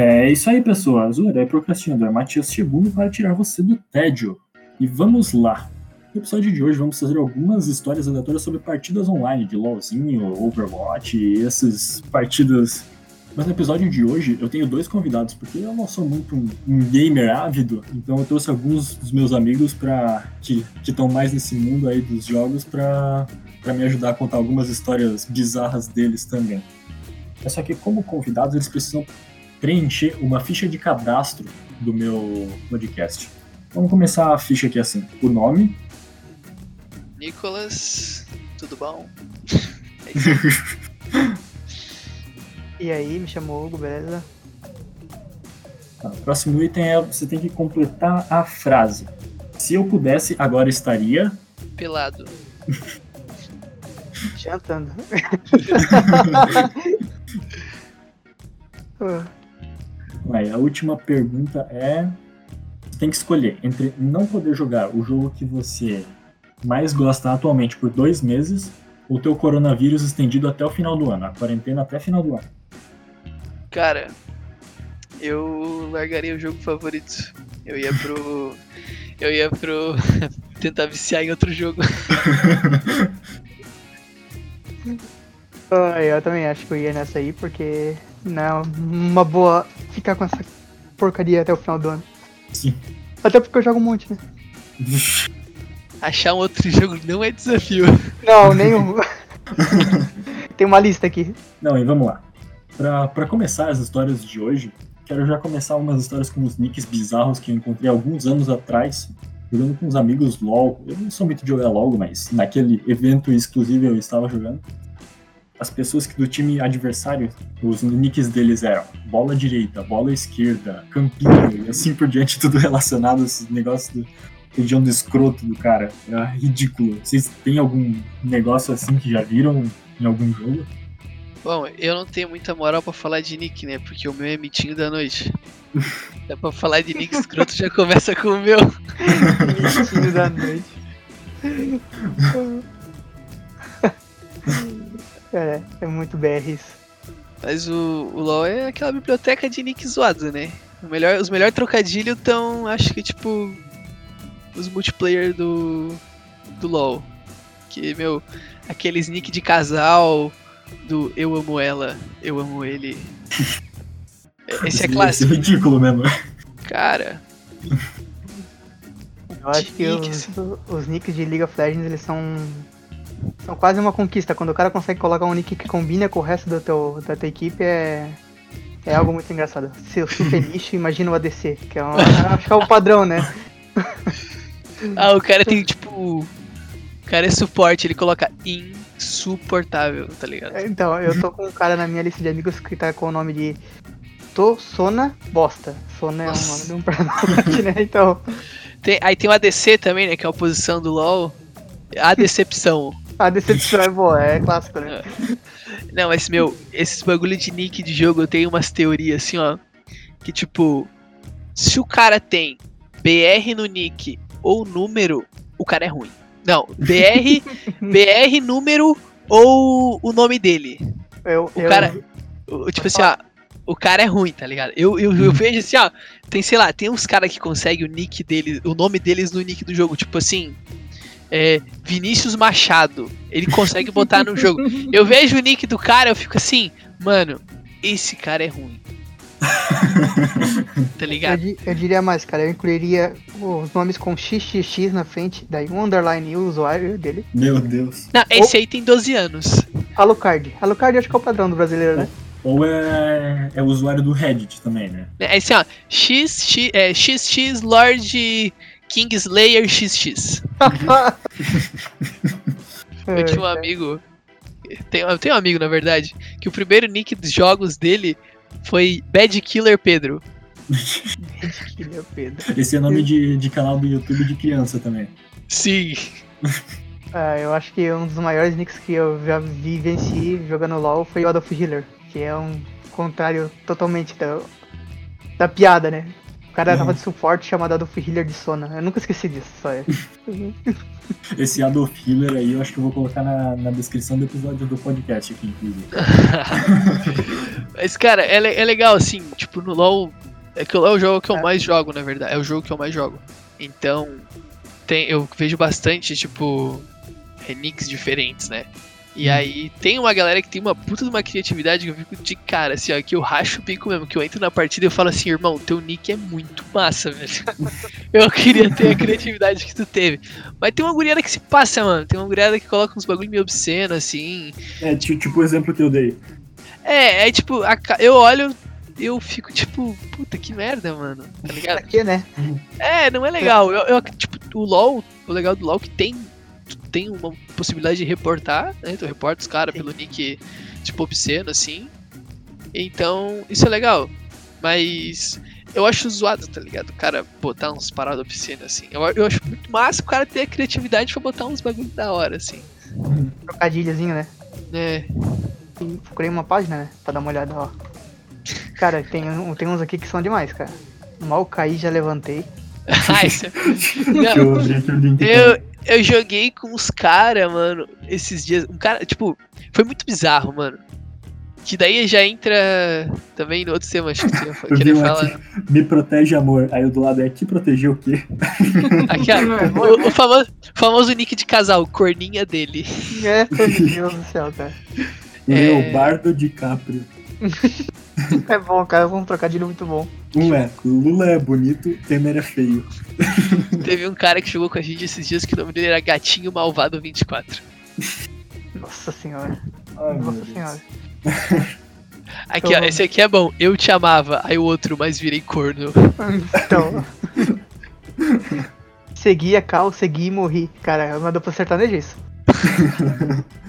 É isso aí, pessoas. O herói procrastinador Matias Segundo para tirar você do tédio. E vamos lá. No episódio de hoje vamos fazer algumas histórias aleatórias sobre partidas online de LoLzinho, Overwatch e essas partidas. Mas no episódio de hoje eu tenho dois convidados, porque eu não sou muito um, um gamer ávido, então eu trouxe alguns dos meus amigos para que estão mais nesse mundo aí dos jogos para me ajudar a contar algumas histórias bizarras deles também. É só que como convidados eles precisam preencher uma ficha de cadastro do meu podcast. Vamos começar a ficha aqui assim. O nome. Nicolas, tudo bom? e aí, me chamou Hugo, beleza? Tá, o próximo item é você tem que completar a frase. Se eu pudesse, agora estaria. Pelado. Jantando. A última pergunta é: você tem que escolher entre não poder jogar o jogo que você mais gosta atualmente por dois meses ou ter o coronavírus estendido até o final do ano, a quarentena até o final do ano. Cara, eu largaria o jogo favorito. Eu ia pro. Eu ia pro. tentar viciar em outro jogo. eu também acho que eu ia nessa aí, porque não, uma boa ficar com essa porcaria até o final do ano. Sim. Até porque eu jogo um monte, né? Achar um outro jogo não é desafio. Não, nenhum. Tem uma lista aqui. Não, e vamos lá. Pra, pra começar as histórias de hoje, quero já começar umas histórias com os nicks bizarros que eu encontrei alguns anos atrás, jogando com uns amigos LOL. Eu não sou muito de jogar LOL, mas naquele evento exclusivo eu estava jogando as pessoas que do time adversário, os nicks deles eram bola direita, bola esquerda, campinho e assim por diante, tudo relacionado a esse negócio do região do escroto do cara. Era ridículo. Vocês têm algum negócio assim que já viram em algum jogo? Bom, eu não tenho muita moral para falar de nick, né? Porque o meu é mitinho da noite. Dá pra falar de nick escroto, já começa com o meu. mitinho da noite. É, é muito BR isso. Mas o, o LoL é aquela biblioteca de nick zoado, né? O melhor, os melhores trocadilhos estão, acho que, tipo, os multiplayer do, do LoL. Que, meu, aqueles nick de casal do eu amo ela, eu amo ele. Esse é clássico. Esse é ridículo mesmo. Cara. Eu acho que os, os nicks de League of Legends eles são são quase uma conquista. Quando o cara consegue colocar um nick que combina com o resto do teu, da tua equipe, é, é algo muito engraçado. Se eu sou feliz, imagina o ADC, que é um, acho que é o padrão, né? ah, o cara tem tipo. O cara é suporte, ele coloca insuportável, tá ligado? É, então, eu tô com um cara na minha lista de amigos que tá com o nome de Sona Bosta. Sona é o nome de um personagem, né? Então. Tem, aí tem o ADC também, né? Que é a oposição do LoL. A decepção. A decepção é boa, é clássico, né? Não, mas, meu, esses bagulho de nick de jogo, eu tenho umas teorias assim, ó. Que tipo, se o cara tem BR no nick ou número, o cara é ruim. Não, BR, BR, número ou o nome dele. Eu, o eu... cara. O, tipo assim, ó. O cara é ruim, tá ligado? Eu, eu, eu vejo assim, ó. Tem, sei lá, tem uns caras que conseguem o nick deles, o nome deles no nick do jogo. Tipo assim, é, Vinícius Machado. Ele consegue botar no jogo. Eu vejo o nick do cara, eu fico assim, mano, esse cara é ruim. tá ligado? Eu, eu, diria mais, cara, eu incluiria os nomes com XXX na frente, daí um underline e o usuário dele. Meu Deus. Não, esse Ou... aí tem 12 anos. Alucard. Alucard acho que é o padrão do brasileiro, né? Ou é, é o usuário do Reddit também, né? É assim, ó, XX, é, XX Lord Kingslayer XX. eu tinha um amigo. Tenho, eu tenho um amigo, na verdade, que o primeiro nick dos jogos dele foi Bad Killer Pedro. Bad Killer Pedro. Esse é nome de, de canal do YouTube de criança também. Sim. Ah, eu acho que um dos maiores nicks que eu já vivenci jogando LoL foi o Adolf Hitler, que é um contrário totalmente da, da piada, né? Cara uhum. tava de suporte chamado Adolf Hitler de Sona. Eu nunca esqueci disso, só é. Esse Adolf Hitler aí eu acho que eu vou colocar na, na descrição do episódio do podcast aqui, inclusive. Mas, cara, é, é legal, assim, tipo, tipo, no LoL. É que o LoL é o jogo que eu É. mais jogo, na verdade. É o jogo que eu mais jogo. Então, tem, eu vejo bastante, tipo, remix diferentes, né? E aí tem uma galera que tem uma puta de uma criatividade que eu fico de cara, assim, ó, que eu racho o bico mesmo, que eu entro na partida e eu falo assim, irmão, teu nick é muito massa, velho. eu queria ter a criatividade que tu teve. Mas tem uma guriada que se passa, mano. Tem uma guriada que coloca uns bagulho meio obsceno, assim. É, ti- tipo o exemplo que eu dei. É, é tipo, a eu olho, eu fico tipo, puta que merda, mano. Tá ligado? Aqui, né? É, não é legal. Eu, eu- tipo, o LoL, o legal do LoL é que tem, tem uma possibilidade de reportar, né? Tu reporta os caras pelo nick, tipo, obsceno, assim. Então, isso é legal. Mas eu acho zoado, tá ligado? O cara botar uns paradas obscenas, assim. Eu, eu acho muito massa o cara ter a criatividade pra botar uns bagulho da hora, assim. Trocadilhozinho, né? É. E procurei uma página, né? Pra dar uma olhada, ó. Cara, tem, um- tem uns aqui que são demais, cara. Mal caí, já levantei. Ah, isso é- Deixa eu abrir aqui o link. Eu, eu joguei com os caras, mano, esses dias. Um cara, tipo, foi muito bizarro, mano. Que daí já entra também no outro tema, acho que querer falar. aqui, me protege amor. Aí o do lado é te proteger o quê? Aqui, ó, o, o famoso, famoso nick de casal, corninha dele. É, meu Deus do céu, cara. Leobardo DiCaprio. É bom, cara. Vamos trocadilho muito bom. Um é, Lula é bonito, Temer é feio. Teve um cara que jogou com a gente esses dias que o nome dele era Gatinho Malvado 24. Nossa senhora. Ai, Nossa senhora. Aqui, ó, esse aqui é bom. Eu te amava, aí o outro, mas virei corno. Então. segui a cal, segui e morri. Cara, é uma dupla sertaneja isso.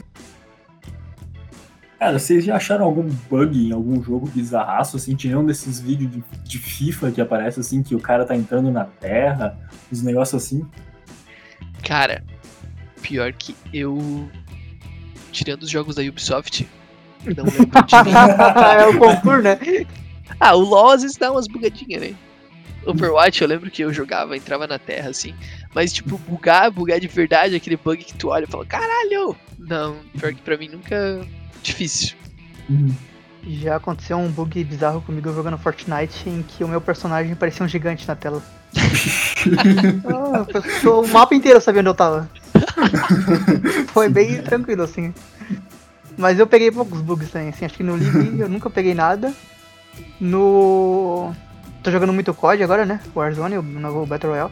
Cara, vocês já acharam algum bug em algum jogo bizarraço, assim, tirando desses vídeos de, de FIFA que aparece assim, que o cara tá entrando na terra, uns negócios assim? Cara, pior que eu. Tirando os jogos da Ubisoft, não lembro de é o concurso, né? Ah, o LoL às vezes dá umas bugadinhas, né? Overwatch, eu lembro que eu jogava, entrava na terra, assim. Mas, tipo, bugar, bugar de verdade, aquele bug que tu olha e fala, caralho! Não, pior que pra mim nunca. Difícil. Já aconteceu um bug bizarro comigo jogando Fortnite em que o meu personagem parecia um gigante na tela. Ah, o mapa inteiro sabia onde eu tava. Foi bem tranquilo, assim. Mas eu peguei poucos bugs também, assim, acho que no League eu nunca peguei nada. No. Tô jogando muito COD agora, né? Warzone, o novo Battle Royale.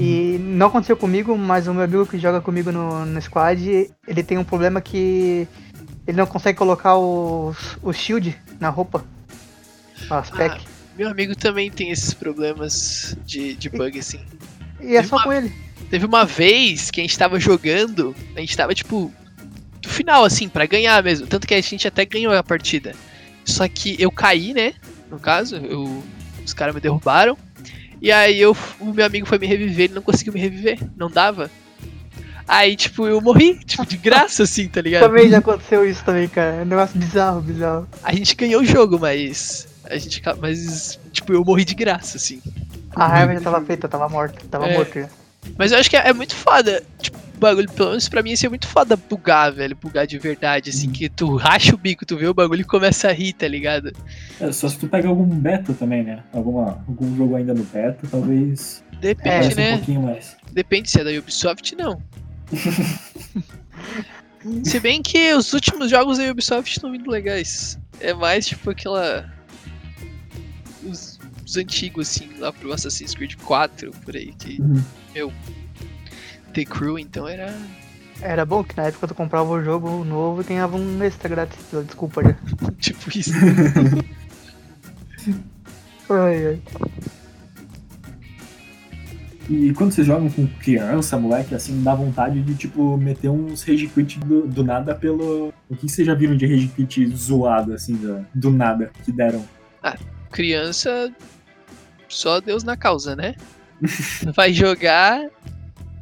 E não aconteceu comigo, mas o meu amigo que joga comigo no, no squad, ele tem um problema que ele não consegue colocar o, o shield na roupa. As pack. Meu amigo também tem esses problemas de, de bug, assim. e é só com ele. Teve uma vez que a gente tava jogando, a gente tava, tipo, no final, assim, pra ganhar mesmo. Tanto que a gente até ganhou a partida. Só que eu caí, né? No caso, eu, os caras me derrubaram. E aí eu, o meu amigo foi me reviver, ele não conseguiu me reviver. Não dava. Aí, tipo, eu morri, tipo, de graça, assim, tá ligado? Também já aconteceu isso também, cara. É um negócio bizarro, bizarro. A gente ganhou o jogo, mas. A gente. Mas, tipo, eu morri de graça, assim. A raiva já tava feita, tava morto, tava É. morto já. Mas eu acho que é, é muito foda. Tipo, o bagulho, pelo menos pra mim, assim, é muito foda bugar, velho. Bugar de verdade, assim, que tu racha o bico, tu vê o bagulho e começa a rir, tá ligado? É, só se tu pega algum beta também, né? Alguma, algum jogo ainda no beta, talvez Depende, um né? pouquinho mais. Depende se é da Ubisoft, não. se bem que os últimos jogos da Ubisoft estão vindo legais. É mais tipo aquela. Os, os antigos, assim, lá pro Assassin's Creed 4, por aí, que Uhum. The Crew, então era. Era bom que na época tu comprava o jogo novo e ganhava um extra grátis. Desculpa já. tipo isso. Ai, ai. E quando vocês jogam com criança, moleque, assim, dá vontade de, tipo, meter uns rage quit do, do nada pelo... O que vocês já viram de rage quit zoado, assim, do, do nada, que deram? criança, só Deus na causa, né? vai jogar,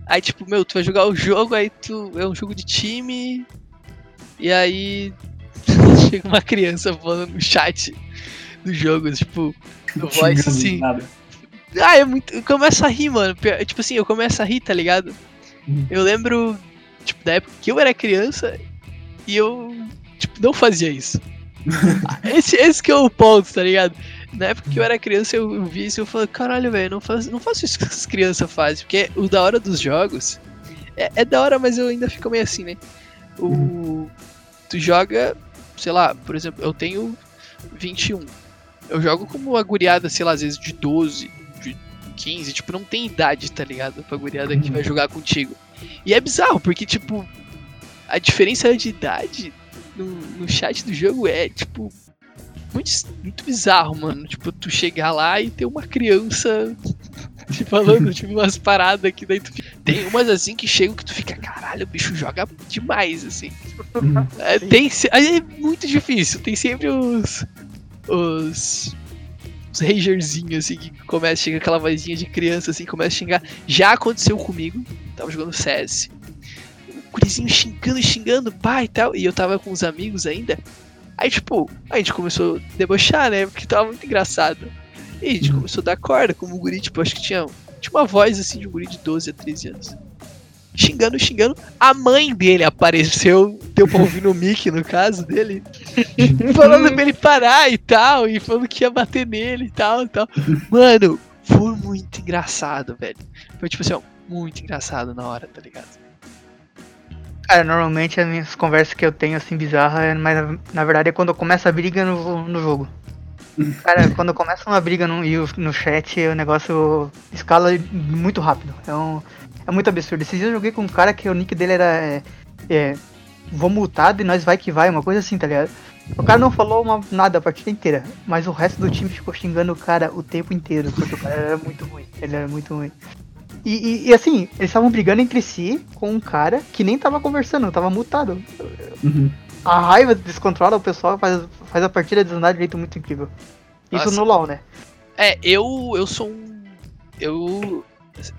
aí tipo, meu, tu vai jogar o jogo, aí tu é um jogo de time, e aí chega uma criança falando no chat do jogo, tipo, no voice assim. nada. Ah, é muito. Eu começo a rir, mano. Pior- Tipo assim, eu começo a rir, tá ligado? Uhum. Eu lembro, tipo, da época que eu era criança e eu, tipo, não fazia isso. esse, esse que é o ponto, tá ligado? Na época que eu era criança, eu vi isso e eu falei, caralho, velho, não, faz, não faço isso que as crianças fazem. Porque o da hora dos jogos é, é da hora, mas eu ainda fico meio assim, né? O, tu joga, sei lá, por exemplo, eu tenho 21. Eu jogo como uma guriada, sei lá, às vezes de 12, de 15, tipo, não tem idade, tá ligado? Pra guriada que vai jogar contigo. E é bizarro, porque, tipo, a diferença de idade no, no chat do jogo é, tipo, muito, muito bizarro, mano. Tipo, tu chegar lá e ter uma criança te falando, tipo, umas paradas que daí tu fica... Tem umas assim que chegam que tu fica, caralho, o bicho joga demais, assim. É, tem, é muito difícil, tem sempre os. Os. Os ragerzinhos, assim, que começa a chegar aquela vozinha de criança, assim, começa a xingar. Já aconteceu comigo, tava jogando CS. O gurizinho xingando, xingando, pai e tal. E eu tava com os amigos ainda. Aí, tipo, a gente começou a debochar, né? Porque tava muito engraçado. E a gente começou a dar corda, como o guri, tipo, acho que tinha, tinha uma voz assim de um guri de 12 a 13 anos. Xingando, xingando. A mãe dele apareceu, deu pra ouvir no mic, no caso dele, falando pra ele parar e tal, e falando que ia bater nele e tal e tal. Mano, foi muito engraçado, velho. Foi tipo assim, ó, muito engraçado na hora, tá ligado? Cara, normalmente as minhas conversas que eu tenho assim bizarras, é, mas na verdade é quando começa a briga no, no jogo. Cara, quando começa uma briga no, no chat, o negócio escala muito rápido. É, um, é muito absurdo. Esses dias eu joguei com um cara que o nick dele era. É, é, vou multado e nós vai que vai, uma coisa assim, tá ligado? O cara não falou uma, nada a partida inteira, mas o resto do time ficou xingando o cara o tempo inteiro, porque o cara era muito ruim. Ele era muito ruim. E, e, e, assim, eles estavam brigando entre si com um cara que nem tava conversando, tava mutado. Uhum. A raiva descontrola o pessoal, faz, faz a partida desandar de jeito muito incrível. Isso Nossa. no LoL, né? É, eu, eu sou um. Eu.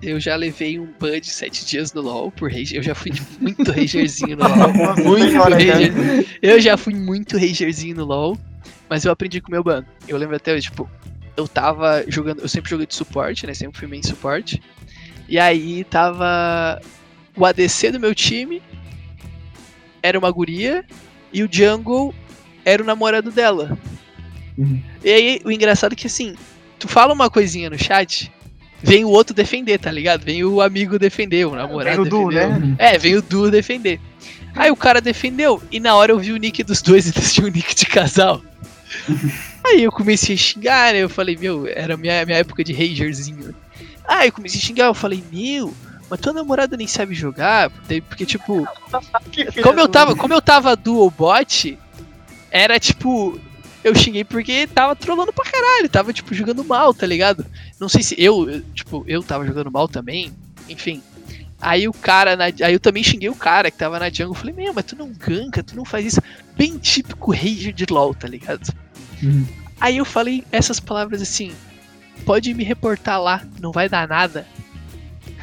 Eu já levei um ban de 7 dias no LoL por rage. Eu já fui muito ragerzinho no LoL. muito rager. Eu já fui muito ragerzinho no LoL. Mas eu aprendi com o meu ban. Eu lembro até tipo, eu tava jogando. Eu sempre joguei de suporte, né? Sempre fui main suporte. E aí tava o ADC do meu time era uma guria e o Jungle era o namorado dela. Uhum. E aí o engraçado é que assim, tu fala uma coisinha no chat, vem o outro defender, tá ligado? Vem o amigo defender, o namorado vem o defender. Du, né? É, vem o Du defender. Aí o cara defendeu, e na hora eu vi o nick dos dois e eles tinham um nick de casal. Aí eu comecei a xingar, né? Eu falei, meu, era minha, minha época de ragerzinho. Aí eu comecei a xingar, eu falei, meu, mas tua namorada nem sabe jogar, porque tipo, como eu tava, como eu tava dual bot, era tipo, eu xinguei porque tava trolando pra caralho, tava tipo jogando mal, tá ligado? Não sei se eu, tipo, eu tava jogando mal também, enfim. Aí o cara, na, aí eu também xinguei o cara que tava na jungle, falei, meu, mas tu não ganka, tu não faz isso. Bem típico rager de LoL, tá ligado? Uhum. Aí eu falei essas palavras assim, pode me reportar lá, não vai dar nada.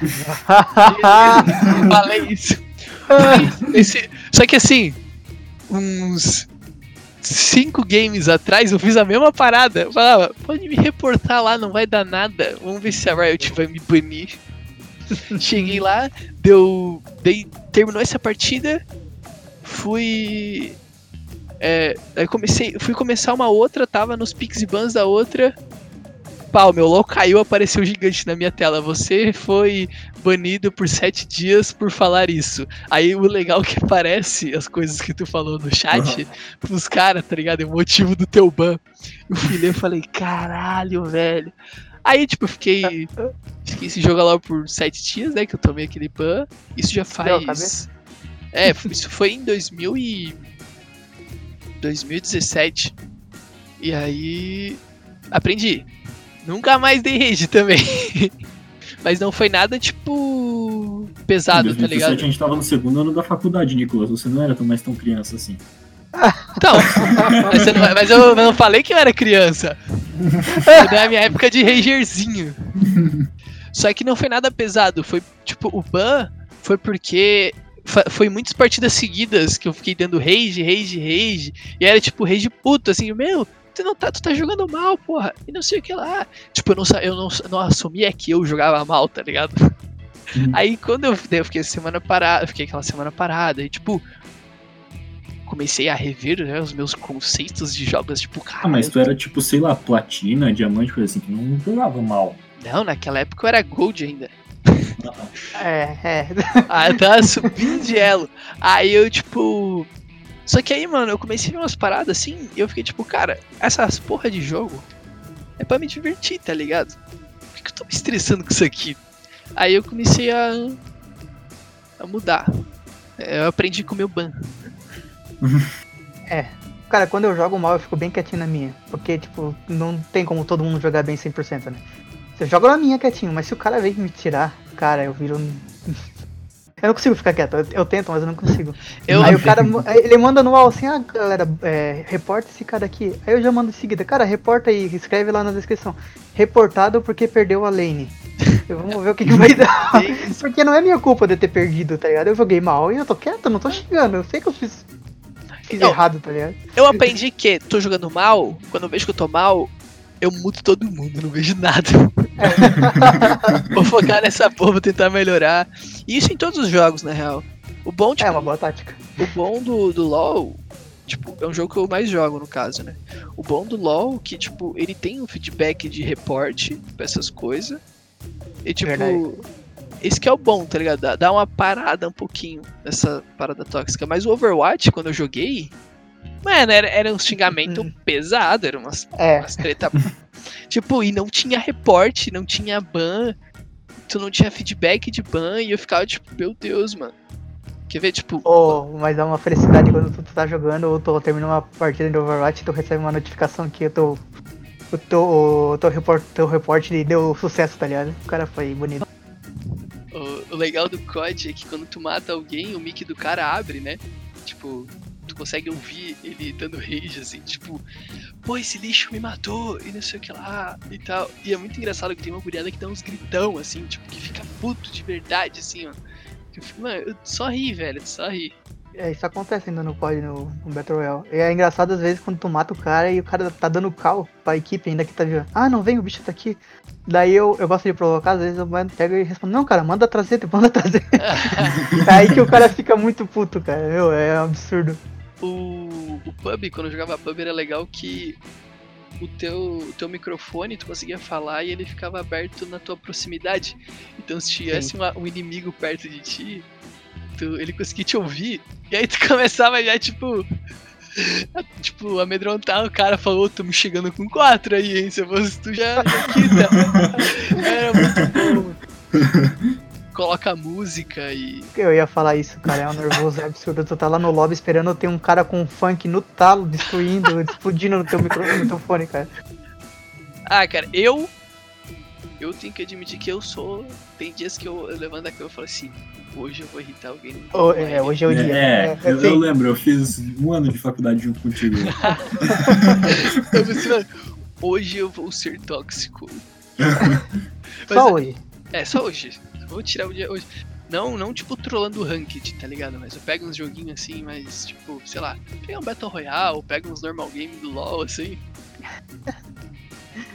falei isso. Esse, só que assim, uns cinco games atrás eu fiz a mesma parada. Eu falava, pode me reportar lá, não vai dar nada. Vamos ver se a Riot vai me banir. Cheguei lá, deu. Dei, terminou essa partida. Fui. É, aí comecei, fui começar uma outra, tava nos picks e bans da outra pau, meu LOL caiu, apareceu gigante na minha tela. Você foi banido por sete dias por falar isso. Aí o legal é que aparece as coisas que tu falou no chat uhum. pros caras, tá ligado? É o motivo do teu ban. Eu fui eu falei, caralho, velho. Aí, tipo, eu fiquei. Fiquei esse jogo lá por sete dias, né? Que eu tomei aquele ban. Isso já faz. É, isso foi em 2000 e... 2017. E aí. Aprendi. Nunca mais dei rage também. Mas não foi nada, tipo, pesado, tá ligado? a gente tava no segundo ano da faculdade, Nicolas. Você não era tão mais tão criança assim. Então, mas, não, mas eu não falei que eu era criança. Foi na minha época de ragerzinho. Só que não foi nada pesado. Foi, tipo, o ban foi porque foi muitas partidas seguidas que eu fiquei dando rage, rage, rage. E era tipo rage puto, assim, meu, tu não tá, tu tá jogando mal, porra. E não sei o que lá. Tipo, eu não, eu não, não assumia que eu jogava mal, tá ligado? Uhum. Aí quando eu, eu fiquei semana parada, fiquei aquela semana parada, e tipo. comecei a rever né, os meus conceitos de jogos, tipo, cara. Ah, mas tu era tipo, sei lá, platina, diamante, coisa assim, que não jogava mal. Não, naquela época eu era Gold ainda. É, é. Aí eu tava subindo de elo. Aí eu, tipo. Só que aí, mano, eu comecei umas paradas assim e eu fiquei tipo, cara, essas porra de jogo é pra me divertir, tá ligado? Por que, que eu tô me estressando com isso aqui? Aí eu comecei a. a mudar. Eu aprendi com o meu ban. É. Cara, quando eu jogo mal, eu fico bem quietinho na minha. Porque, tipo, não tem como todo mundo jogar bem 100%, né? Você joga na minha quietinho, mas se o cara vem me tirar, cara, eu viro. Eu não consigo ficar quieto. Eu, eu tento, mas eu não consigo. Eu, Aí o cara, ele manda no wall assim, ah, galera, é, reporta esse cara aqui. Aí eu já mando em seguida, cara, reporta aí, escreve lá na descrição. Reportado porque perdeu a lane. Eu, vamos ver o que, que vai dar. Porque não é minha culpa de ter perdido, tá ligado? Eu joguei mal e eu tô quieto, não tô xingando. Eu sei que eu fiz, fiz Eu- errado, tá ligado? eu aprendi que tô jogando mal, quando eu vejo que eu tô mal, eu mudo todo mundo, não vejo nada. vou focar nessa porra, vou tentar melhorar. E isso em todos os jogos, na real. O bom, tipo, É uma boa tática. O bom do, do LoL, tipo, é um jogo que eu mais jogo no caso, né? O bom do LoL que, tipo, ele tem um feedback de reporte pra essas coisas. E, tipo, Verdade. esse que é o bom, tá ligado? Dá uma parada um pouquinho nessa parada tóxica. Mas o Overwatch, quando eu joguei, mano, era, era um xingamento Hum. pesado, era umas, É, umas treta. tipo, e não tinha reporte, não tinha ban, tu não tinha feedback de ban, e eu ficava, tipo, meu Deus, mano. Quer ver, tipo, oh, mas é uma felicidade quando tu, tá jogando ou tu termina uma partida de Overwatch e tu recebe uma notificação que o teu, o teu, o teu, report, teu reporte deu sucesso, tá ligado? O cara foi bonito. O, o legal do COD é que quando tu mata alguém, o mic do cara abre, né? Tipo, tu consegue ouvir ele dando rage, assim, tipo, pô, esse lixo me matou, e não sei o que lá, e tal. E é muito engraçado que tem uma guriada que dá uns gritão, assim, tipo, que fica puto de verdade, assim, ó. Eu fico, mano, eu só ri, velho, só ri. É, isso acontece ainda no COD, no, no Battle Royale. E é engraçado às vezes quando tu mata o cara e o cara tá dando cal pra equipe ainda que tá vindo. Ah, não vem, o bicho tá aqui. Daí eu, eu gosto de provocar, às vezes eu pego e respondo, não, cara, manda trazer, manda trazer. é aí que o cara fica muito puto, cara. Meu, é um absurdo. O, o pub, quando eu jogava pub, era legal que o teu, o teu microfone, tu conseguia falar e ele ficava aberto na tua proximidade. Então se tivesse uma- um inimigo perto de ti, tu, ele conseguia te ouvir. E aí tu começava já, tipo. a- tipo, amedrontar o cara, falou, tô me chegando com quatro aí, hein? Se eu fosse tu já, já quita. Era muito bom. Coloca música e. Eu ia falar isso, cara, é um nervoso é absurdo. Tu tá lá no lobby esperando ter um cara com funk no talo, destruindo, explodindo no teu microfone, no teu fone, cara. Ah, cara, eu. Eu tenho que admitir que eu sou. Tem dias que eu, eu levanto da cama e falo assim: hoje eu vou irritar alguém. online." é, hoje é o dia. É, eu, assim, eu lembro, eu fiz um ano de faculdade junto contigo. Eu assim, "Mano, hoje eu vou ser tóxico. Mas Só hoje. É, só hoje. Vou tirar o dia hoje. Não, não tipo trolando o ranked, tá ligado? Mas eu pego uns joguinhos assim, mas tipo, sei lá, pega um Battle Royale, pega uns normal game do LoL, assim.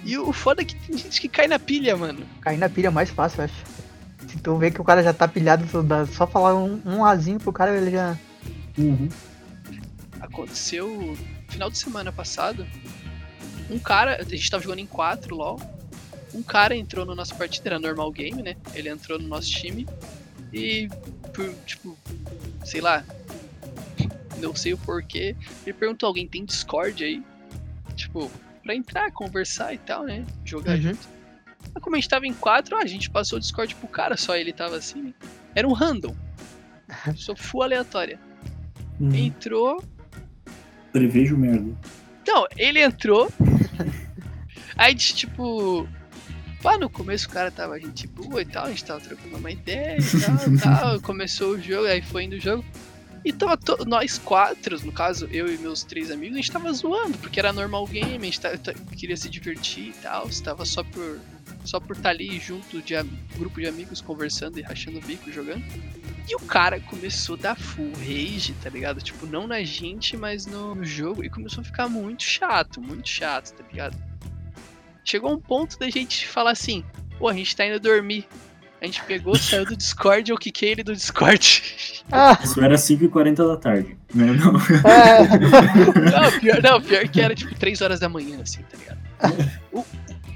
E o foda é que tem gente que cai na pilha, mano. Cair na pilha é mais fácil, eu acho. Se tu vê que o cara já tá pilhado, só falar um, um azinho pro cara, ele já. Uhum. Aconteceu no final de semana passado. Um cara, a gente tava jogando em 4 LoL. Um cara entrou no nosso partida, era normal game, né? Ele entrou no nosso time e por, tipo, sei lá, não sei o porquê, ele perguntou alguém tem Discord aí? Tipo, pra entrar, conversar e tal, né? Jogar Uhum. junto. Mas como a gente tava em 4, a gente passou o Discord pro cara, só ele tava assim, né? Era um random. Só full aleatória. Uhum. Entrou, Prevejo merda. Não, ele entrou. aí, tipo. Lá no começo o cara tava gente boa e tal, a gente tava trocando uma ideia e tal, tal. Começou o jogo, aí foi indo o jogo. E tava to- nós quatro, no caso, eu e meus três amigos, a gente tava zoando, porque era normal game, a gente ta- ta- queria se divertir e tal, estava só por só por estar ali junto de am- grupo de amigos conversando e rachando o bico jogando. E o cara começou a dar full rage, tá ligado? Tipo, não na gente, mas no jogo. E começou a ficar muito chato, muito chato, tá ligado? Chegou um ponto da gente falar assim, pô, a gente tá indo dormir. A gente pegou, saiu do Discord, eu quiquei ele do Discord. Ah, Isso era 5h40 da tarde. Né? Não. É. Não, pior, não, pior que era tipo 3 horas da manhã, assim, tá ligado? O-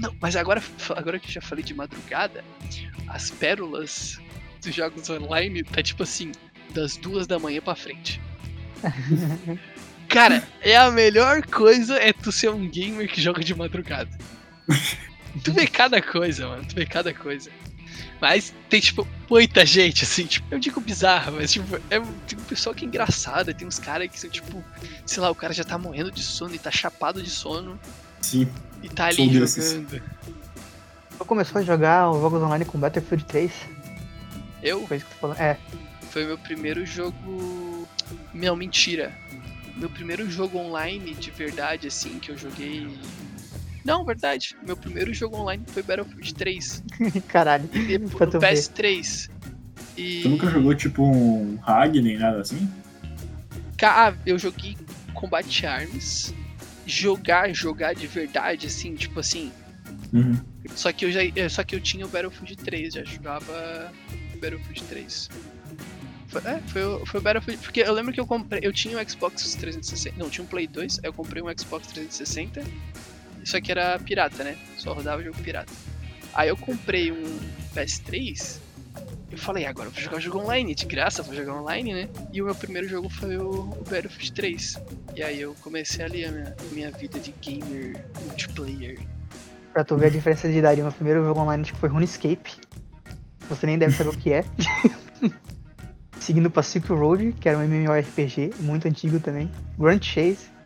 não, mas agora, agora que eu já falei de madrugada, as pérolas dos jogos online tá tipo assim, das duas da manhã pra frente. Cara, é a melhor coisa é tu ser um gamer que joga de madrugada. Tu vê cada coisa, mano, tu vê cada coisa. Mas tem, tipo, muita gente, assim, tipo, eu digo bizarro, mas, tipo, é, tem um pessoal que é engraçado, tem uns caras que são, tipo, sei lá, o cara já tá morrendo de sono e tá chapado de sono Sim. e tá ali desses. jogando. Tu começou a jogar os jogos online com Battlefield 3? Eu, Foi isso que tu falou? É. foi meu primeiro jogo. Não, mentira. Meu primeiro jogo online de verdade, assim, que eu joguei. Não, verdade. Meu primeiro jogo online foi Battlefield 3. Caralho. E no ver. PS3. E. Tu nunca jogou tipo um Hag nem nada assim? Ah, eu joguei Combat Arms. Jogar, jogar de verdade, assim, tipo assim. Uhum. Só que eu já. eh, Só que eu tinha o Battlefield 3, já jogava Battlefield 3. Foi, é, foi, o- foi o Battlefield. Porque eu lembro que eu comprei. Eu tinha um Xbox 360. Não, tinha um Play 2, aí eu comprei um Xbox 360. Só que era pirata, né? Só rodava jogo pirata. Aí eu comprei um PS3. Eu falei, "Ah, agora eu vou jogar jogo online, de graça, vou jogar online, né? E o meu primeiro jogo foi o, o Battlefield 3. E aí eu comecei ali a minha, minha vida de gamer multiplayer. Pra tu ver a diferença de idade, meu primeiro jogo online acho que foi RuneScape. Você nem deve saber o que é. Seguindo pra Silk Road, que era um MMORPG, muito antigo também. Grand Chase.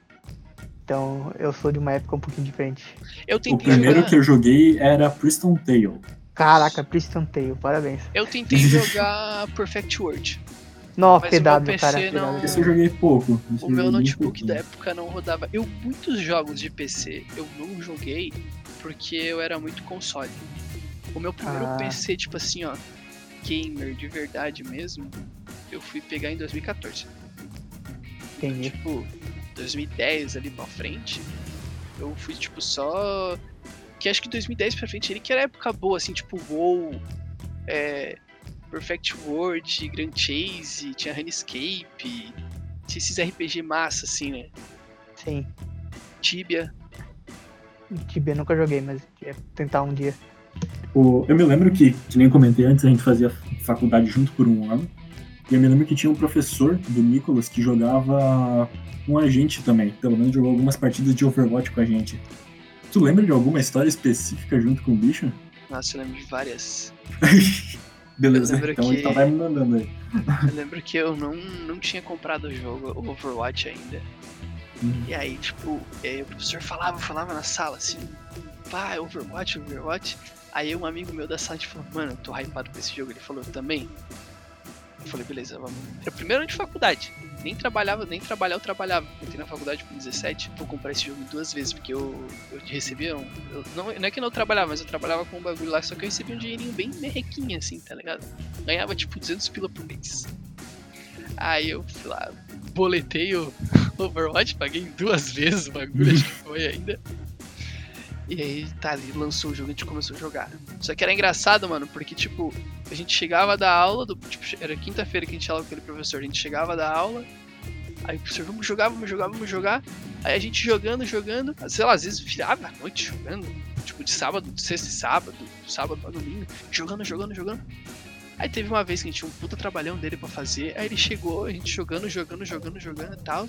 Então eu sou de uma época um pouquinho diferente. Eu O tentei primeiro jogar. que eu joguei era Priston Tale. Caraca, Priston Tale, parabéns. Eu tentei jogar Perfect World. Nossa, Mas o meu PC cara. não-. Esse eu joguei pouco. Esse O eu meu notebook pouquinho. da época não rodava. Eu muitos jogos de PC eu não joguei porque eu era muito console. O meu primeiro Ah. PC, tipo assim, ó, gamer de verdade mesmo, eu fui pegar em 2014. Entendi. Tipo, 2010 ali pra frente, eu fui tipo só. Que acho que 2010 pra frente ele que era época boa, assim, tipo WoW, é, Perfect World, Grand Chase, tinha RuneScape, tinha esses RPG massa, assim, né? Sim. Tibia. Tibia nunca joguei, mas ia tentar um dia. O- eu me lembro que, que nem comentei antes, a gente fazia faculdade junto por um ano. E eu me lembro que tinha um professor do Nicolas que jogava com a gente também. Pelo menos jogou algumas partidas de Overwatch com a gente. Tu lembra de alguma história específica junto com o bicho? Nossa, eu lembro de várias. Beleza, então que- então vai me mandando aí. Eu lembro que eu não, não tinha comprado o jogo, o Overwatch ainda. Uhum. E aí, tipo, aí o professor falava, falava na sala assim, pá, Overwatch, Overwatch. Aí um amigo meu da sala tipo, falou, mano, eu tô hypado com esse jogo. Ele falou, também. Eu falei, beleza, vamos. Era primeiro ano de faculdade. Nem trabalhava, nem trabalhar eu trabalhava. Entrei na faculdade com 17, vou comprar esse jogo duas vezes, porque eu, eu recebia um. eu- não, não é que não trabalhava, mas eu trabalhava com um bagulho lá, só que eu recebia um dinheirinho bem merrequinha, assim, tá ligado? Ganhava tipo 200 pila por mês. Aí eu fui lá, boletei o Overwatch, paguei duas vezes o bagulho, acho que foi ainda. E aí, tá ali, lançou o jogo, a gente começou a jogar. Só que era engraçado, mano, porque, tipo, a gente chegava da aula, do, tipo, era quinta-feira que a gente aula com aquele professor, a gente chegava da aula, aí o professor, vamos jogar, vamos jogar, vamos jogar. Aí a gente jogando, jogando, sei lá, às vezes virava a noite jogando, tipo, de sábado, de sexta e sábado, sábado pra domingo, jogando, jogando, jogando. Aí teve uma vez que a gente tinha um puta trabalhão dele pra fazer, aí ele chegou, a gente jogando, jogando, jogando, jogando e tal.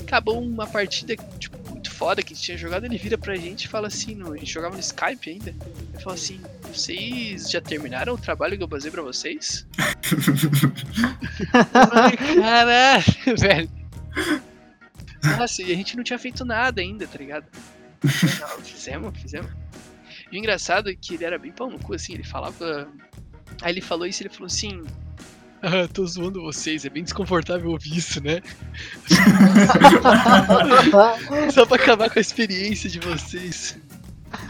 Acabou uma partida, tipo, muito foda que a gente tinha jogado, ele vira pra gente e fala assim, no, a gente jogava no Skype ainda, ele fala assim, vocês já terminaram o trabalho que eu passei pra vocês? Caralho, velho. Nossa, e a gente não tinha feito nada ainda, tá ligado? Não, fizemos, fizemos. E o engraçado é que ele era bem pau no cu, assim, ele falava. Aí ele falou isso, ele falou assim. Ah, tô zoando vocês, é bem desconfortável ouvir isso, né? Só pra acabar com a experiência de vocês.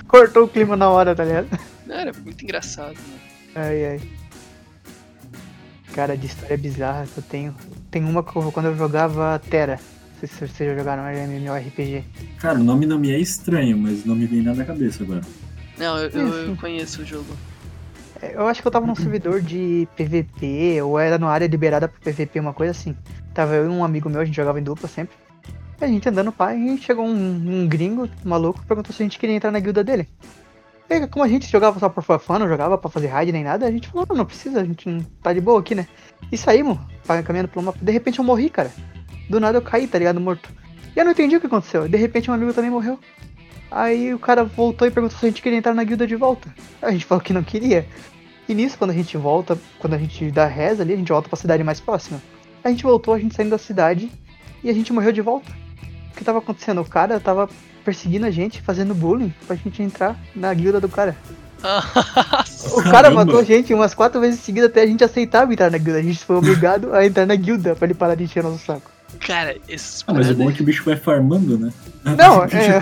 Cortou o clima na hora, tá ligado? Não, era muito engraçado, mano. Ai, ai. Cara, de história bizarra que eu tenho. Tem uma que eu, quando eu jogava Terra. Não sei se vocês já jogaram MMORPG. Cara, o nome não me é estranho, mas não me vem nada na cabeça agora. Não, eu, eu, eu conheço o jogo. Eu acho que eu tava num servidor de PVP, ou era numa área liberada pro PVP, uma coisa assim. Tava eu e um amigo meu, a gente jogava em dupla sempre. A gente andando pai, e chegou um, um gringo maluco perguntou se a gente queria entrar na guilda dele. E como a gente jogava só por fã, não jogava pra fazer raid nem nada, a gente falou, não, não precisa, a gente não tá de boa aqui, né? E saímos, caminhando pelo mapa. De repente eu morri, cara. Do nada eu caí, tá ligado? Morto. E eu não entendi o que aconteceu. De repente um amigo também morreu. Aí o cara voltou e perguntou se a gente queria entrar na guilda de volta. A gente falou que não queria. E nisso, quando a gente volta, quando a gente dá reza ali, a gente volta pra cidade mais próxima. A gente voltou, a gente saindo da cidade e a gente morreu de volta. O que tava acontecendo? O cara tava perseguindo a gente, fazendo bullying pra gente entrar na guilda do cara. O cara Caramba. matou a gente umas quatro vezes seguidas até a gente aceitar entrar na guilda. A gente foi obrigado a entrar na guilda pra ele parar de encher nosso saco. Cara, esses Ah, mas o paradas- bom é que o bicho vai farmando, né? Não, é.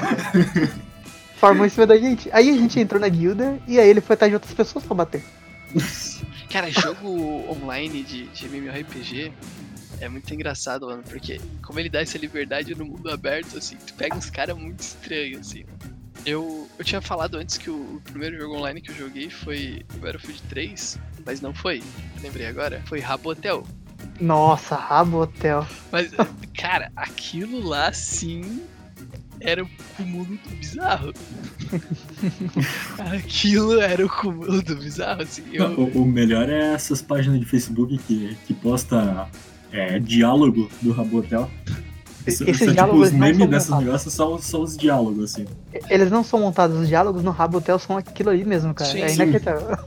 Formou em cima da gente. Aí a gente entrou na guilda e aí ele foi atrás de outras pessoas pra bater. Cara, jogo online de, de MMORPG é muito engraçado, mano, porque como ele dá essa liberdade no mundo aberto, assim, tu pega uns caras muito estranhos, assim. Eu, eu tinha falado antes que o, o primeiro jogo online que eu joguei foi Battlefield 3, mas não foi, lembrei agora, foi Rabotel. Nossa, Rabo Hotel. Mas, cara, aquilo lá sim era o cúmulo do bizarro. aquilo era o cúmulo do bizarro, assim. Eu, O, o melhor é essas páginas de Facebook que, que posta é, diálogo do Rabotel. Esses São, são, tipo, diálogos os memes são desses negócios são, são os diálogos, assim. Eles não são montados, os diálogos no Rabo Hotel são aquilo ali mesmo, cara. Sim, é sim. inacreditável.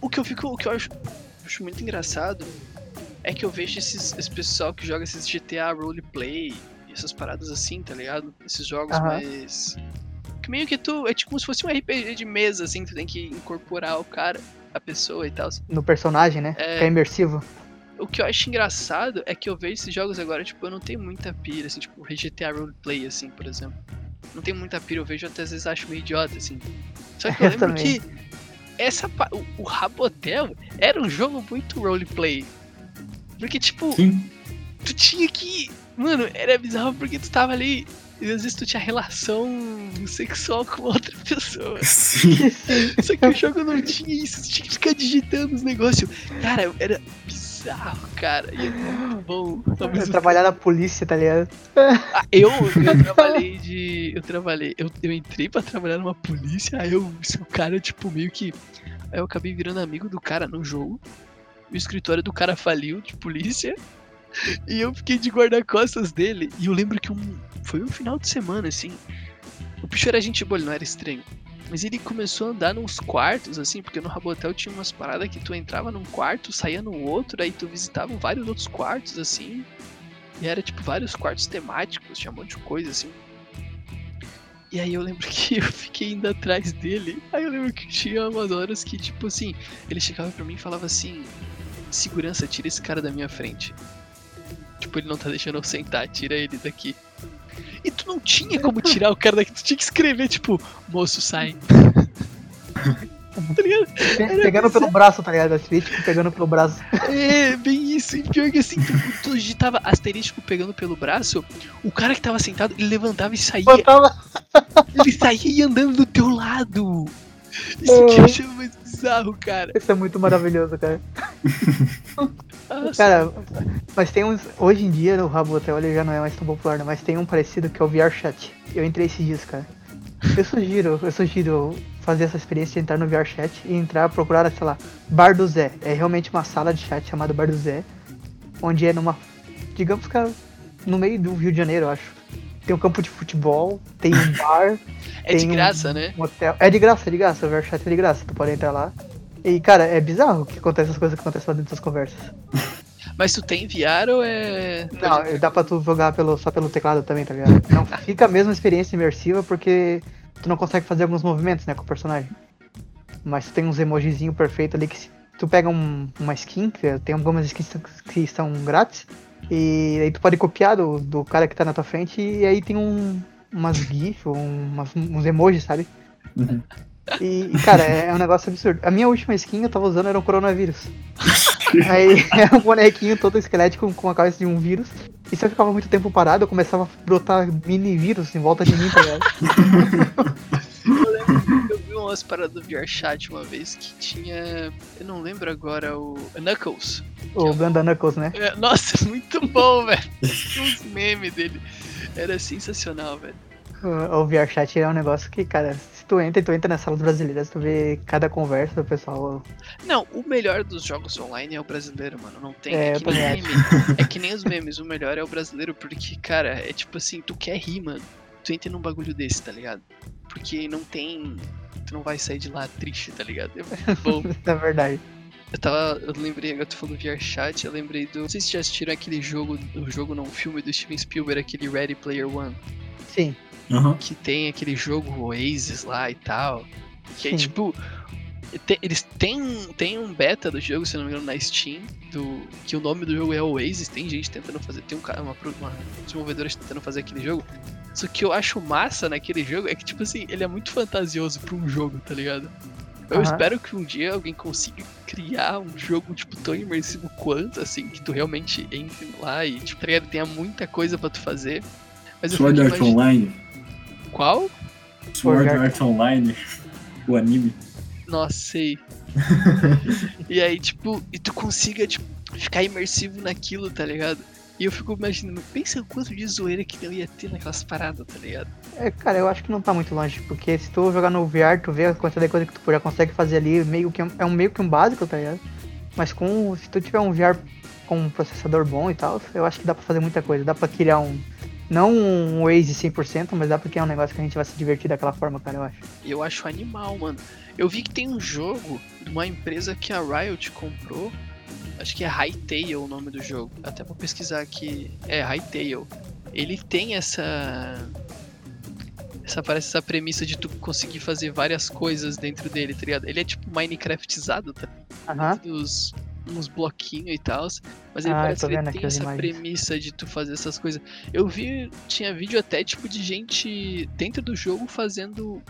o, o que eu fico, o que eu acho, acho muito engraçado é que eu vejo esses, esse pessoal que joga esses GTA roleplay e essas paradas assim, tá ligado? Esses jogos Aham. mais que meio que tu é tipo como se fosse um RPG de mesa assim, tu tem que incorporar o cara, a pessoa e tal. No personagem, né? É. Que é imersivo. O que eu acho engraçado é que eu vejo esses jogos agora, tipo, eu não tenho muita pira, assim, tipo, GTA Roleplay, assim, por exemplo. Não tenho muita pira, eu vejo até às vezes acho meio idiota, assim. Só que eu Eu lembro também. que essa, o, o Rabotel era um jogo muito roleplay. Porque, tipo, Sim. tu tinha que. Mano, era bizarro porque tu tava ali e às vezes tu tinha relação sexual com outra pessoa. Sim. Só que o jogo não tinha isso, tu tinha que ficar digitando os negócios. Cara, era bizarro, cara. E é muito bom. É mesmo Trabalhar na polícia, tá ligado? ah, eu, eu trabalhei de. Eu trabalhei. Eu, eu entrei pra trabalhar numa polícia, aí eu. O cara, tipo, meio que. Aí eu acabei virando amigo do cara no jogo. O escritório do cara faliu de polícia. E eu fiquei de guarda-costas dele. E eu lembro que um. Foi um final de semana, assim. O bicho era gente boa, ele não era estranho. Mas ele começou a andar nos quartos, assim, porque no Rabotel tinha umas paradas que tu entrava num quarto, saía no outro, aí tu visitava vários outros quartos, assim. E era tipo vários quartos temáticos, tinha um monte de coisa assim. E aí eu lembro que eu fiquei indo atrás dele. Aí eu lembro que tinha umas horas que, tipo assim, ele chegava pra mim e falava assim: Segurança, tira esse cara da minha frente. Tipo, ele não tá deixando eu sentar, tira ele daqui. E tu não tinha como tirar o cara daqui, tu tinha que escrever, tipo, moço, sai. tá ligado? Pe- Pegando pelo braço, tá ligado? Asterístico pegando pelo braço. É, bem isso. E pior que assim, tu, tu digitava asterístico pegando pelo braço, o cara que tava sentado, ele levantava e saía. Botava. Ele saía e andando do teu lado. Isso que eu achava mais bizarro, cara. Isso é muito maravilhoso, cara. Cara, mas tem uns. Hoje em dia o Rabo Hotel ele já não é mais tão popular, né? Mas tem um parecido que é o VR Chat. Eu entrei esses dias, cara. Eu sugiro, eu sugiro fazer essa experiência de entrar no VR Chat e entrar procurar, sei lá, Bar do Zé. É realmente uma sala de chat chamada Bar do Zé. Onde é numa. Digamos que é no meio do Rio de Janeiro, eu acho. Tem um campo de futebol, tem um bar, é de tem um- graça, né? um hotel. É de graça, é de graça. O VR Chat é de graça. Tu pode entrar lá. E, cara, é bizarro que acontece as coisas que acontecem lá dentro das conversas. Mas tu tem VR ou é. Não, dá pra tu jogar pelo, só pelo teclado também, tá ligado? Não fica a mesma experiência imersiva porque tu não consegue fazer alguns movimentos, né, com o personagem. Mas tu tem uns emojizinho perfeito ali que se tu pega um- uma skin, que tem algumas skins que são grátis, e aí tu pode copiar do, do cara que tá na tua frente e aí tem um, umas GIF, um, umas- uns emojis, sabe? Uhum. E, cara, é, é um negócio absurdo. A minha última skin eu tava usando era um coronavírus. Aí é um bonequinho todo esquelético com a cabeça de um vírus. E se eu ficava muito tempo parado, eu começava a brotar mini vírus em volta de mim, tá ligado? Eu vi umas paradas do VR Chat uma vez que tinha. Eu não lembro agora o. Knuckles. O Ganda Knuckles, né? É, nossa, muito bom, velho. Os memes dele. Era sensacional, velho. O, VRChat é um negócio que, cara, se tu entra e tu entra nas salas brasileiras, tu vê cada conversa do pessoal. Não, o melhor dos jogos online é o brasileiro, mano. Não tem. É, É, que, nem meme. é que nem os memes. O melhor é o brasileiro, porque, cara, é tipo assim, tu quer rir, mano. Tu entra num bagulho desse, tá ligado? Porque não tem. Tu não vai sair de lá triste, tá ligado? É bom. É verdade. Eu tava. Eu lembrei, agora tu falou do VRChat, eu lembrei do. Não sei se vocês já assistiram aquele jogo, o jogo não, um filme do Steven Spielberg, aquele Ready Player One. Sim. Aham. Que tem aquele jogo Oasis lá e tal. Que é Sim. tipo. te- eles têm, têm um beta do jogo, se não me engano, na Steam, do, que o nome do jogo é Oasis. Tem gente tentando fazer, tem um cara, uma, uma desenvolvedora tentando fazer aquele jogo. Só que eu acho massa naquele jogo é que, tipo assim, ele é muito fantasioso pra um jogo, tá ligado? Eu Aham. espero que um dia alguém consiga criar um jogo, tipo, tão imersivo quanto, assim, que tu realmente entre lá e, tipo, tá ligado? tenha muita coisa pra tu fazer. Mas eu Sword Art imagi- Online. Qual? Sword Art. Art Online. O anime. Nossa, sei. e aí, tipo, e tu consiga, tipo, ficar imersivo naquilo, tá ligado? E eu fico imaginando, pensa o quanto de zoeira que não ia ter naquelas paradas, tá ligado? É, cara, eu acho que não tá muito longe, porque se tu jogar no VR, tu vê a quantidade de coisa que tu já consegue fazer ali, meio que é um- meio que um básico, tá ligado? Mas com se tu tiver um VR com um processador bom e tal, eu acho que dá pra fazer muita coisa. Dá pra criar um não um Waze 100%, mas dá pra criar um negócio que a gente vai se divertir daquela forma, cara, eu acho. Eu acho animal, mano. Eu vi que tem um jogo de uma empresa que a Riot comprou. Acho que é Hytale o nome do jogo. Até vou pesquisar aqui. É, Hytale. Ele tem essa. Essa parece essa premissa de tu conseguir fazer várias coisas dentro dele, tá ligado? Ele é tipo Minecraftizado, tá? Aham. Dos, uns bloquinhos e tal. Mas ele Ah, parece que ele tem essa imagens. premissa de tu fazer essas coisas. Eu vi, tinha vídeo até tipo de gente dentro do jogo fazendo.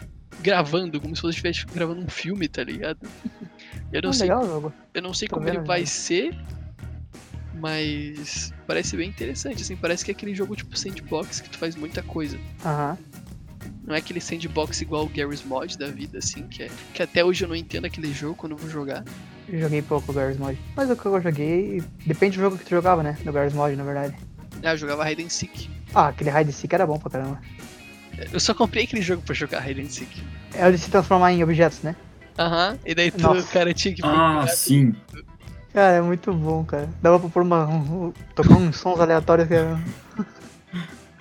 gravando, como se fosse estivesse gravando um filme, tá ligado? Eu não Ah, sei, eu não sei tô como ele vai ser. Mas parece bem interessante, assim, parece que é aquele jogo tipo sandbox que tu faz muita coisa. Aham. Não é aquele sandbox igual o Garry's Mod da vida, assim, que, é, que até hoje eu não entendo aquele jogo quando eu vou jogar. Eu Joguei pouco o Garry's Mod. Mas o que eu joguei. Depende do jogo que tu jogava, né? Do Garry's Mod, na verdade. Ah, eu jogava Hide and Seek. Ah, aquele Hide and Seek era bom pra caramba. Eu só comprei aquele jogo pra jogar Hide and Seek. É o de se transformar em objetos, né? Aham, e daí tu, Nossa. cara tinha que Ah, sim. Cara, é muito bom, cara. Dava pra pôr uma. um- um- tocar uns sons aleatórios que era.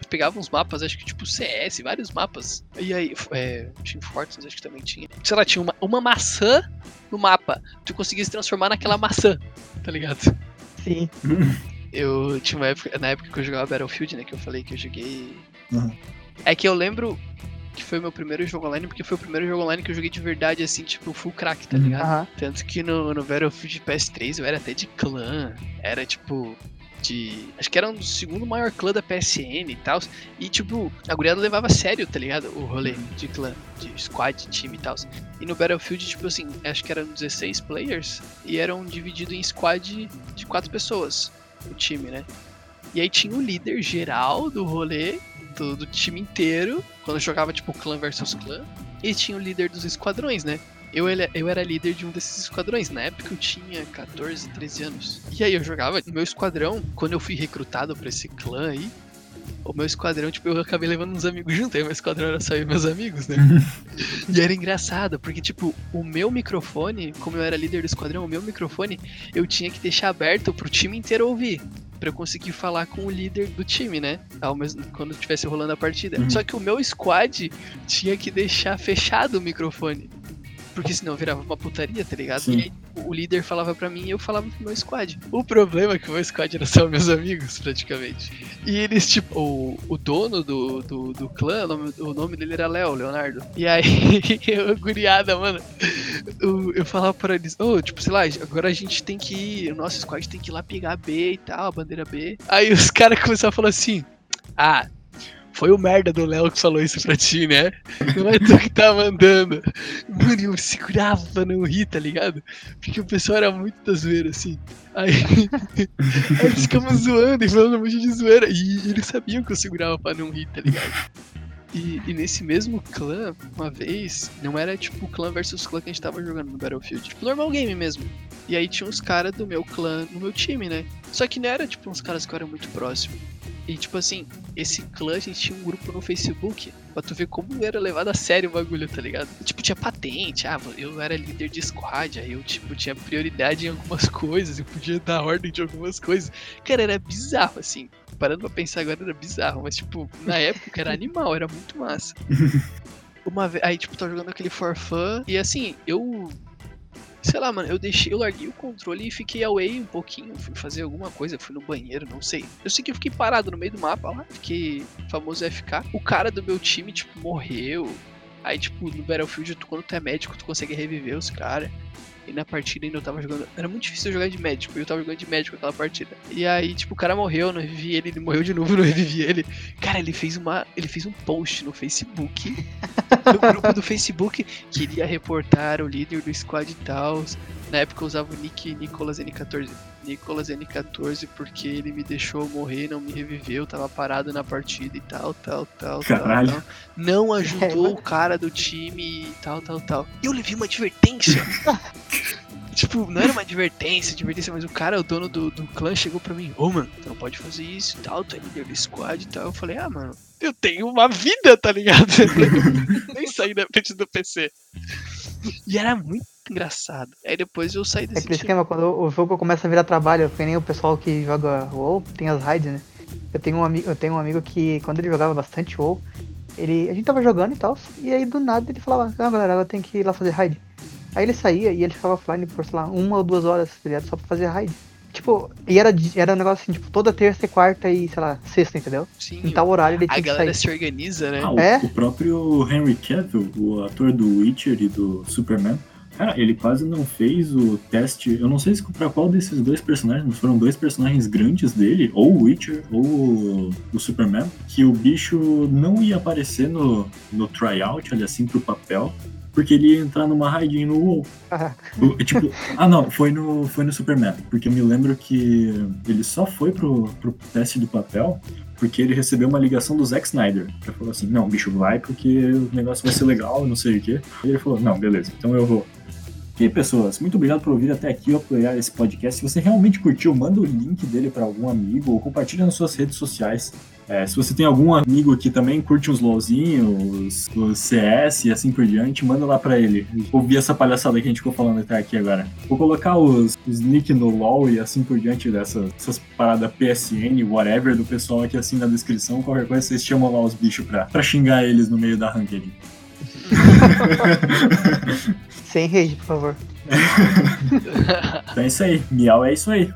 pegava uns mapas, acho que tipo CS, vários mapas. E aí, é, Team Fortress acho que também tinha. Sei lá, tinha uma, uma maçã no mapa. Tu conseguia se transformar naquela maçã, tá ligado? Sim. Eu tinha uma época, na época que eu jogava Battlefield, né, que eu falei que eu joguei. Uhum. É que eu lembro que foi o meu primeiro jogo online, porque foi o primeiro jogo online que eu joguei de verdade, assim, tipo, full crack, tá Uhum. ligado? Aham. Tanto que no, no Battlefield PS3 eu era até de clã. Era tipo. De. Acho que era um do segundo maior clã da PSN e tal. E tipo, a guriada levava a sério, tá ligado? O rolê de clã, de squad, de time e tal. E no Battlefield, tipo assim, acho que eram 16 players e eram divididos em squad de quatro pessoas, o time, né? E aí tinha o líder geral do rolê, do, do time inteiro, quando jogava tipo clã versus clã. E tinha o líder dos esquadrões, né? Eu, eu era líder de um desses esquadrões. Na época eu tinha 14, 13 anos. E aí eu jogava no meu esquadrão. Quando eu fui recrutado pra esse clã aí, o meu esquadrão, tipo, eu acabei levando uns amigos junto. Aí meu esquadrão era só eu e meus amigos, né? e era engraçado, porque, tipo, o meu microfone, como eu era líder do esquadrão, o meu microfone eu tinha que deixar aberto pro time inteiro ouvir. Pra eu conseguir falar com o líder do time, né? Ao mesmo, quando estivesse rolando a partida. Uhum. Só que o meu squad tinha que deixar fechado o microfone. Porque senão virava uma putaria, tá ligado? Sim. E aí o líder falava pra mim e eu falava pro meu squad. O problema é que o meu squad era só meus amigos, praticamente. E eles, tipo, o, o dono do, do, do clã, o nome, o nome dele era Léo, Leonardo. E aí, eu, guriada, mano, eu, eu falava pra eles, ô, tipo, sei lá, agora a gente tem que ir, o nosso squad tem que ir lá pegar a B e tal, a bandeira B. Aí os caras começaram a falar assim, ah, foi o merda do Léo que falou isso pra ti, né? Não é tu que tá mandando. Mano, eu segurava pra não rir, tá ligado? Porque o pessoal era muito da zoeira, assim. Aí, aí ficavam zoando e falando um monte de zoeira. E eles sabiam que eu segurava pra não rir, tá ligado? E, e nesse mesmo clã, uma vez, não era tipo clã versus clã que a gente tava jogando no Battlefield. Tipo, normal game mesmo. E aí tinha uns caras do meu clã no meu time, né? Só que não era tipo uns caras que eu era muito próximo. E tipo assim, esse clã a gente tinha um grupo no Facebook pra tu ver como era levado a sério o bagulho, tá ligado? Tipo, tinha patente, ah, eu era líder de squad, aí eu tipo tinha prioridade em algumas coisas, eu podia dar ordem de algumas coisas. Cara, era bizarro, assim. Parando pra pensar agora era bizarro, mas tipo, na época era animal, era muito massa. Uma vez, aí tipo, tava jogando aquele for fun, e assim, eu sei lá, mano, eu deixei, eu larguei o controle e fiquei away um pouquinho, fui fazer alguma coisa, fui no banheiro, não sei. Eu sei que eu fiquei parado no meio do mapa lá, fiquei famoso FK. O cara do meu time, tipo, morreu. Aí, tipo, no Battlefield, tu, quando tu é médico, tu consegue reviver os caras. E na partida ainda eu tava jogando. Era muito difícil jogar de médico, e eu tava jogando de médico aquela partida. E aí, tipo, o cara morreu, não revivi ele, ele morreu de novo, não revivi ele. Cara, ele fez uma. Ele fez um post no Facebook. no grupo do Facebook, queria reportar o líder do squad e tal. Na época eu usava o nick Nicolas N14. Nicolas N14 porque ele me deixou morrer, não me reviveu, tava parado na partida e tal, tal, tal, Caralho. tal, tal. Não ajudou o cara do time e tal, tal, tal. E eu levei uma advertência. tipo, não era uma advertência, advertência, mas o cara, o dono do, do clã, chegou pra mim, ô oh, mano, tu não pode fazer isso e tal, tu é líder do squad e tal. Eu falei, ah, mano, eu tenho uma vida, tá ligado? Nem saí da frente do PC. E era muito engraçado. Aí depois eu saí É desse aquele time. esquema, quando o jogo começa a virar trabalho, que nem o pessoal que joga WoW, tem as raids, né? Eu tenho um amigo, eu tenho um amigo que quando ele jogava bastante WoW, ele, a gente tava jogando e tal, e aí do nada ele falava, ah galera, eu tenho que ir lá fazer raid. Aí ele saía e ele ficava offline por, sei lá, uma ou duas horas, tá ligado? Só pra fazer raid. Tipo, e era, era um negócio assim, tipo, toda terça e quarta e, sei lá, sexta, entendeu? Sim, Em tal horário ele a tinha que galera sair. se organiza, né? Ah, o, É? o próprio Henry Cavill, o ator do Witcher e do Superman, cara, ele quase não fez o teste. Eu não sei se pra qual desses dois personagens, foram dois personagens grandes dele, ou o Witcher ou o, o Superman, que o bicho não ia aparecer no, no tryout, olha assim, pro papel. Porque ele ia entrar numa raidinha no WoW. Ah, tipo, ah não, foi no, foi no Superman. Porque eu me lembro que ele só foi pro, pro teste do papel porque ele recebeu uma ligação do Zack Snyder. Que falou assim, não, bicho, vai porque o negócio vai ser legal, não sei o quê. E ele falou, não, beleza, então eu vou. E aí, pessoas, muito obrigado por ouvir até aqui ou apoiar esse podcast. Se você realmente curtiu, manda o link dele para algum amigo ou compartilha nas suas redes sociais. É, se você tem algum amigo que também curte uns LOLzinhos, os CS e assim por diante, manda lá pra ele. Ouvir essa palhaçada que a gente ficou falando até aqui agora. Vou colocar os, os nick no LOL e assim por diante dessas, dessas paradas PSN, whatever, do pessoal aqui assim na descrição. Qualquer coisa vocês chamam lá os bichos pra, pra xingar eles no meio da ranked. Sem rage, por favor. Então é isso aí. Miau é isso aí.